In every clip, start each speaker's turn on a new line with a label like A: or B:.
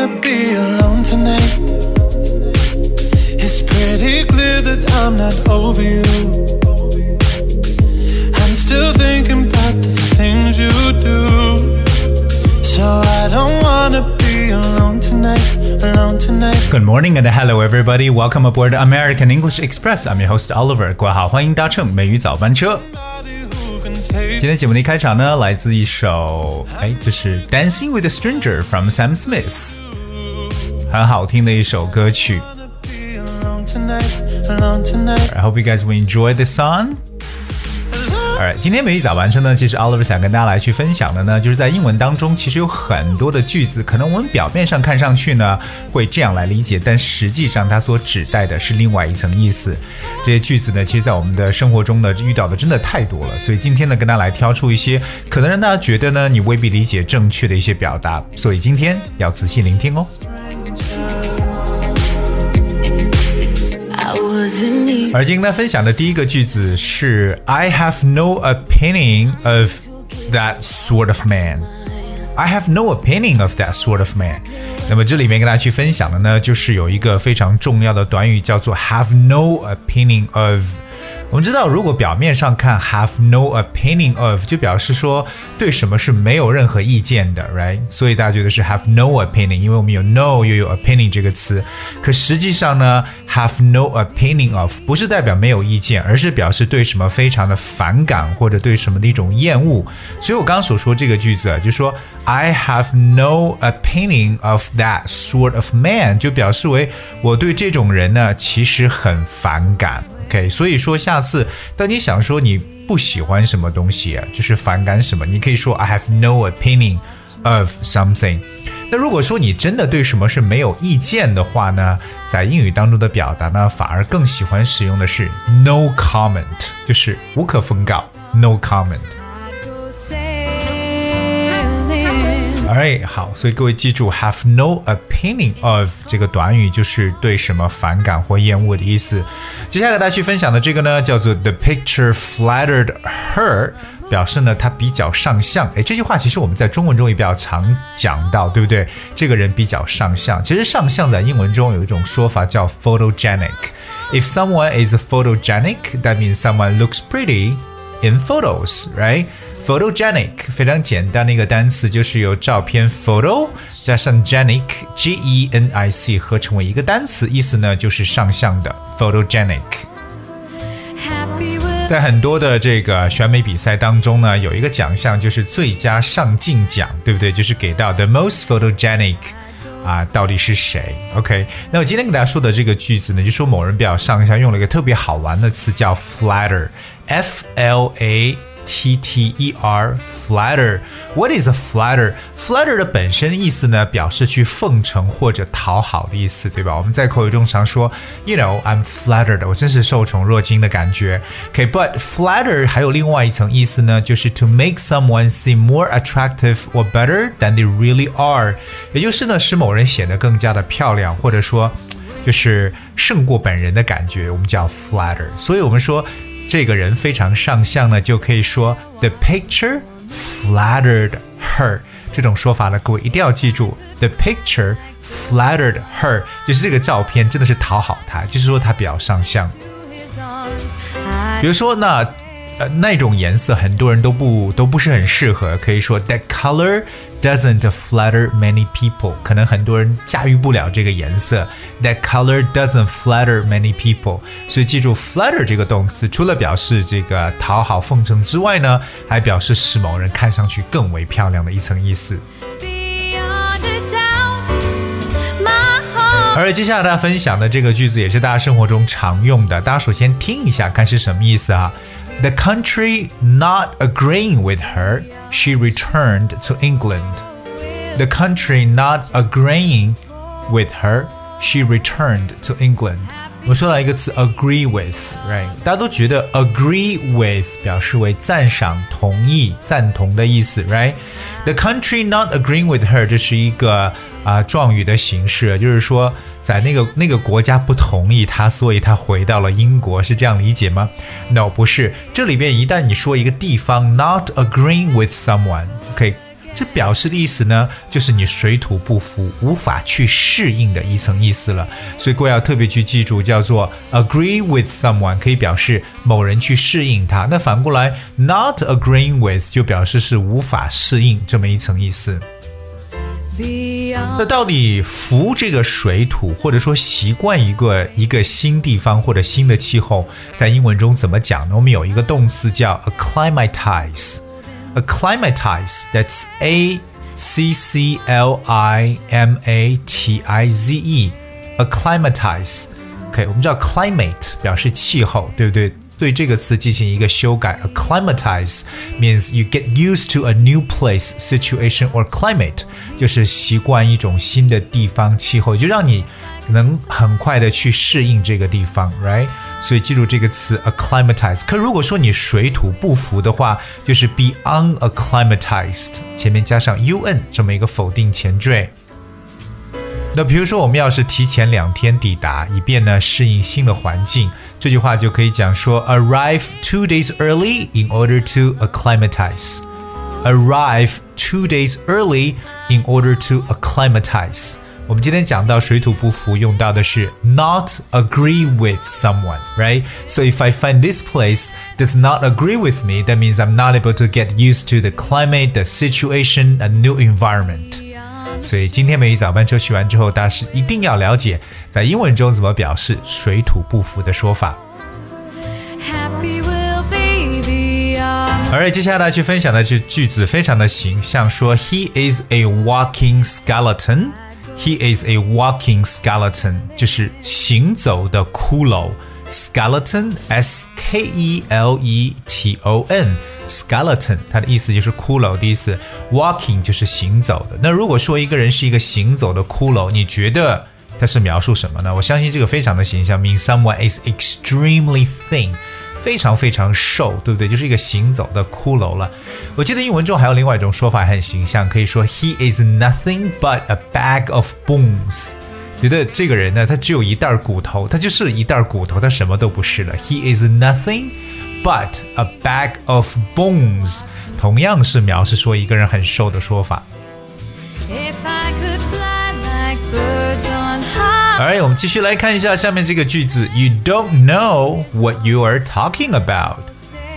A: wanna be alone tonight. It's pretty clear that I'm not over you. I'm still thinking about the things you do. So I don't wanna be alone tonight, alone tonight.
B: Good morning and hello everybody. Welcome aboard American English Express. I'm your host Oliver. 各位好，欢迎搭乘美语早班车。
A: Somebody who can take
B: 今天节目的一开场呢，来自一首，哎，这是《Dancing with a Stranger》from Sam Smith， 很好听的一首歌曲。，I hope you guys will enjoy the song. Alright，今天美语早完成呢，其实 Oliver 想跟大家来去分享的呢，就是在英文当中，其实有很多的句子，可能我们表面上看上去呢会这样来理解，但实际上它所指代的是另外一层意思。这些句子呢，其实在我们的生活中呢遇到的真的太多了，所以今天呢跟大家来挑出一些可能让大家觉得呢你未必理解正确的一些表达，所以今天要仔细聆听哦。而今天分享的第一个句子是 I have no opinion of that sort of man。I have no opinion of that sort of man。那么这里面跟大家去分享的呢，就是有一个非常重要的短语叫做 have no opinion of。 我们知道，如果表面上看 have no opinion of，就表示说对什么是没有任何意见的，right？所以大家觉得是 have no opinion，因为我们有 no 又有 opinion 这个词。可实际上呢，have no opinion of 不是代表没有意见，而是表示对什么非常的反感或者对什么的一种厌恶。所以我刚刚所说这个句子啊，就说 I have no opinion of that sort of man，就表示为我对这种人呢其实很反感。OK，所以说下次当你想说你不喜欢什么东西，就是反感什么，你可以说 I have no opinion of something。那如果说你真的对什么是没有意见的话呢，在英语当中的表达呢，反而更喜欢使用的是 no comment，就是无可奉告，no comment。Alright，好，所以各位记住，have no opinion of 这个短语就是对什么反感或厌恶的意思。接下来大家去分享的这个呢，叫做 The picture flattered her，表示呢她比较上相。诶，这句话其实我们在中文中也比较常讲到，对不对？这个人比较上相。其实上相在英文中有一种说法叫 photogenic。If someone is photogenic, that means someone looks pretty in photos, right? Photogenic 非常简单的一个单词，就是由照片 photo 加上 genic G E N I C 合成为一个单词，意思呢就是上相的 photogenic。在很多的这个选美比赛当中呢，有一个奖项就是最佳上镜奖，对不对？就是给到 the most photogenic。啊，到底是谁？OK，那我今天给大家说的这个句子呢，就说某人比较上相，用了一个特别好玩的词叫 flatter，F L A T T E R flatter。What is a flatter？flatter 的本身意思呢，表示去奉承或者讨好的意思，对吧？我们在口语中常说，You know I'm flattered，我真是受宠若惊的感觉。OK，but、flatter 还有另外一层意思呢，就是 to make someone seem more attractive or better than they really are，也就是呢，使某人显得更加的漂亮，或者说。就是胜过本人的感觉，我们叫 flatter。所以我们说 这个人非常上相呢，就可以说 the picture flattered her。这种说法呢，各位一定要记住，the picture flattered her，就是这个照片真的是讨好她，就是说她比较上相。比如说那呃那种颜色很多人都不都不是很适合，可以说 that color doesn't flatter many people，可能很多人驾驭不了这个颜色。That color doesn't flatter many people，所以记住 flatter 这个动词，除了表示这个讨好奉承之外呢，还表示使某人看上去更为漂亮的一层意思。而接下来大家分享的这个句子也是大家生活中常用的，大家首先听一下，看是什么意思啊？The country not agreeing with her, she returned to England. The country not agreeing with her, she returned to England. 我们说到一个词 agree with，right？大家都觉得 agree with 表示为赞赏、同意、赞同的意思，right？The country not agreeing with her，这是一个啊、状语的形式，就是说在那个那个国家不同意他，所以他回到了英国，是这样理解吗？No，不是。这里边一旦你说一个地方 not agreeing with someone，可以这表示的意思呢，就是你水土不服，无法去适应的一层意思了。所以各位要特别去记住，叫做 agree with someone 可以表示某人去适应他。那反过来，not agreeing with 就表示是无法适应这么一层意思。那到底服这个水土，或者说习惯一个一个新地方或者新的气候，在英文中怎么讲呢？我们有一个动词叫 acclimatize。acclimatize that's a c c l i m a t i z e acclimatize。OK，我们知道 climate 表示气候，对不对？对这个词进行一个修改，acclimatize means you get used to a new place, situation or climate，就是习惯一种新的地方气候，就让你 能很快的去适应这个地方，right？所以记住这个词 acclimatize。可如果说你水土不服的话，就是 be unacclimatized，前面加上 un 这么一个否定前缀。那比如说，我们要是提前两天抵达，以便呢适应新的环境，这句话就可以讲说：arrive two days early in order to acclimatize。arrive two days early in order to acclimatize。 我们今天讲到水土不服，用到的是 not agree with someone, right? So if I find this place does not agree with me, that means I'm not able to get used to the climate, the situation, a new environment. 所以今天美语早班车学完之后，大家是一定要了解在英文中怎么表示水土不服的说法。
C: Happy will be beyond.
B: 而接下来去分享的这句子非常的形象，说 He is a walking skeleton. He is a walking skeleton，就是行走的骷髅。Skeleton, S K E L E T O N, skeleton，它的意思就是骷髅的意思。Walking 就是行走的。那如果说一个人是一个行走的骷髅，你觉得它是描述什么呢？我相信这个非常的形象，means someone is extremely thin。 非常非常瘦，对不对？就是一个行走的骷髅了。我记得英文中还有另外一种说法很形象，可以说 He is nothing but a bag of bones。觉得这个人呢，他只有一袋骨头，他就是一袋骨头，他什么都不是了。He is nothing but a bag of bones。同样是描述说一个人很瘦的说法。
C: on high.
B: 而我们继续来看一下下面这个句子：You don't know what you are talking about.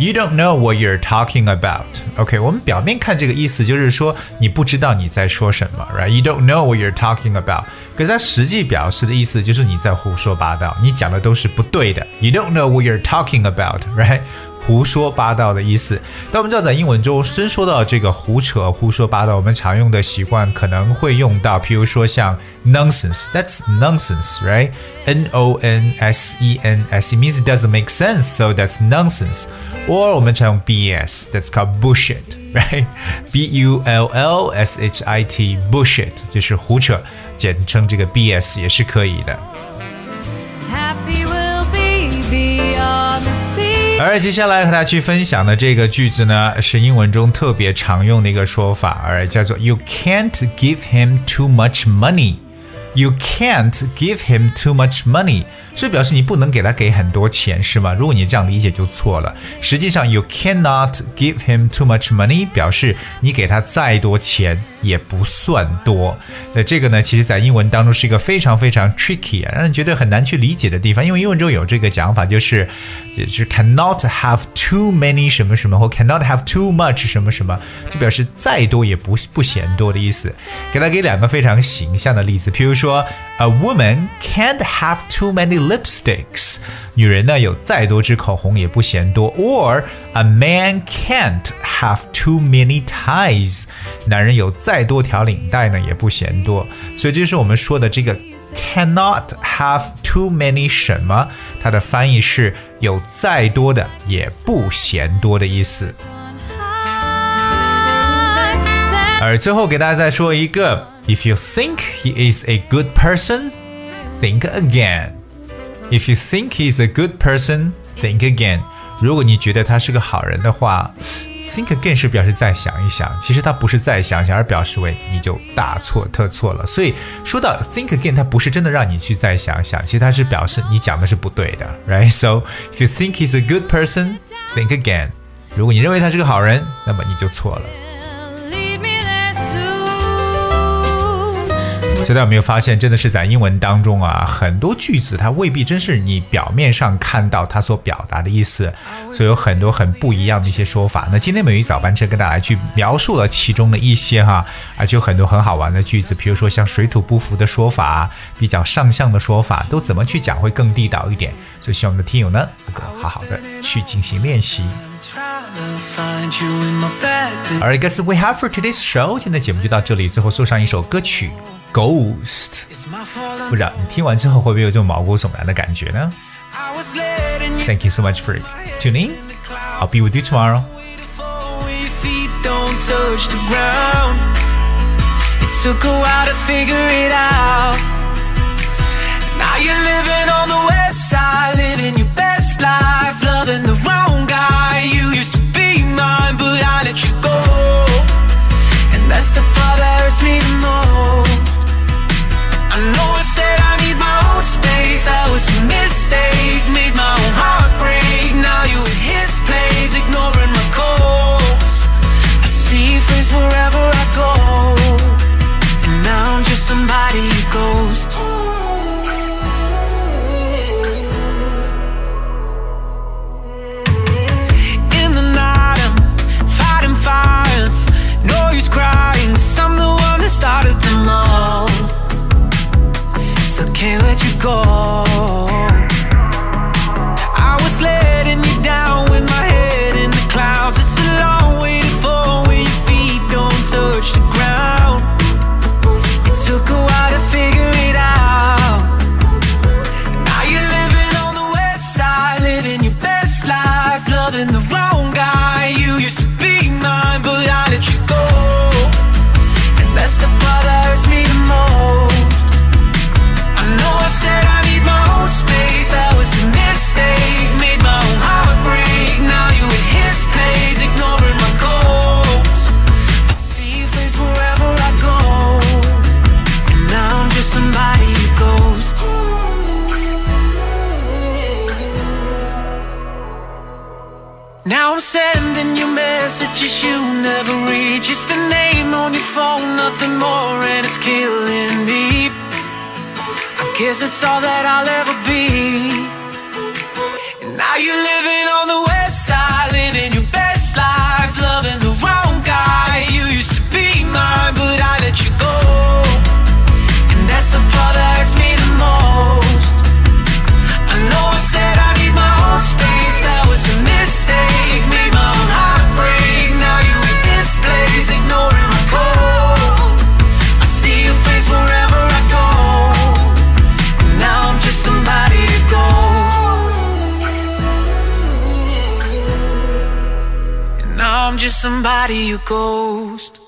B: You don't know what you're talking about. OK，我们表面看这个意思就是说你不知道你在说什么，right? You don't know what you're talking about. 可是它实际表示的意思就是你在胡说八道，你讲的都是不对的。You don't know what you're talking about, right? 胡说八道的意思。但我们知道，在英文中，真说到这个胡扯、胡说八道，我们常用的习惯可能会用到，譬如说像 nonsense，that's nonsense，right？N O N S E N S，it means it doesn't make sense，so that's nonsense。or 我们常用 BS，that's called bullshit，right？B U L L S H I T，bullshit 就是胡扯，简称这个 BS 也是可以的。而接下来和大家去分享的这个句子呢，是英文中特别常用的一个说法，而叫做 “You can't give him too much money”。You can't give him too much money，是表示你不能给他给很多钱，是吗？如果你这样理解就错了。实际上，you cannot give him too much money 表示你给他再多钱也不算多。那这个呢，其实在英文当中是一个非常非常 tricky 啊，让人觉得很难去理解的地方。因为英文中有这个讲法，就是就是 cannot have too many 什么什么，或 cannot have too much 什么什么，就表示再多也不不嫌多的意思。给他给两个非常形象的例子，譬如说，A woman can't have too many lipsticks，女人呢有再多支口红也不嫌多；or a man can't have too many ties，男人有再多条领带呢也不嫌多。所以这就是我们说的这个 cannot have too many 什么，它的翻译是有再多的也不嫌多的意思。
C: High. There
B: 而最后给大家再说一个：If you think he is a good person, think again. If you think he's a good person, think again. 如果你觉得他是个好人的话，think again 是表示再想一想，其实他不是再想想，而表示为你就大错特错了。所以说到 think again，它不是真的让你去再想想，其实它是表示你讲的是不对的，right? So if you think he's a good person, think again. 如果你认为他是个好人，那么你就错了。大家有没有发现，真的是在英文当中啊，很多句子它未必真是你表面上看到它所表达的意思，所以有很多很不一样的一些说法。那今天美语早班车跟大家去描述了其中的一些哈，而且有很多很好玩的句子，比如说像水土不服的说法，比较上相的说法，都怎么去讲会更地道一点。所以希望我们的听友呢，能够好好的去进行练习。Alright, guys, we have for today's show。今天的节目就到这里，最后送上一首歌曲《Ghost》，不知道你听完之后会不会有这种毛骨悚然的感觉呢？Thank you so much for tuning. I'll be with you tomorrow.
A: Took a while to figure it out. Now you're living on the west side, living your best life, loving the wrong guy. You used to be mine, but I let you go. And that's the part that hurts me the most. I know I said I need my own space, that was a mistake. Made my own heart break. Now you at his place, ignoring sending you messages you never read. Just a name on your phone, nothing more, and it's killing me. I guess it's all that I'll ever be. And now you're living on the west side, living your body a ghost.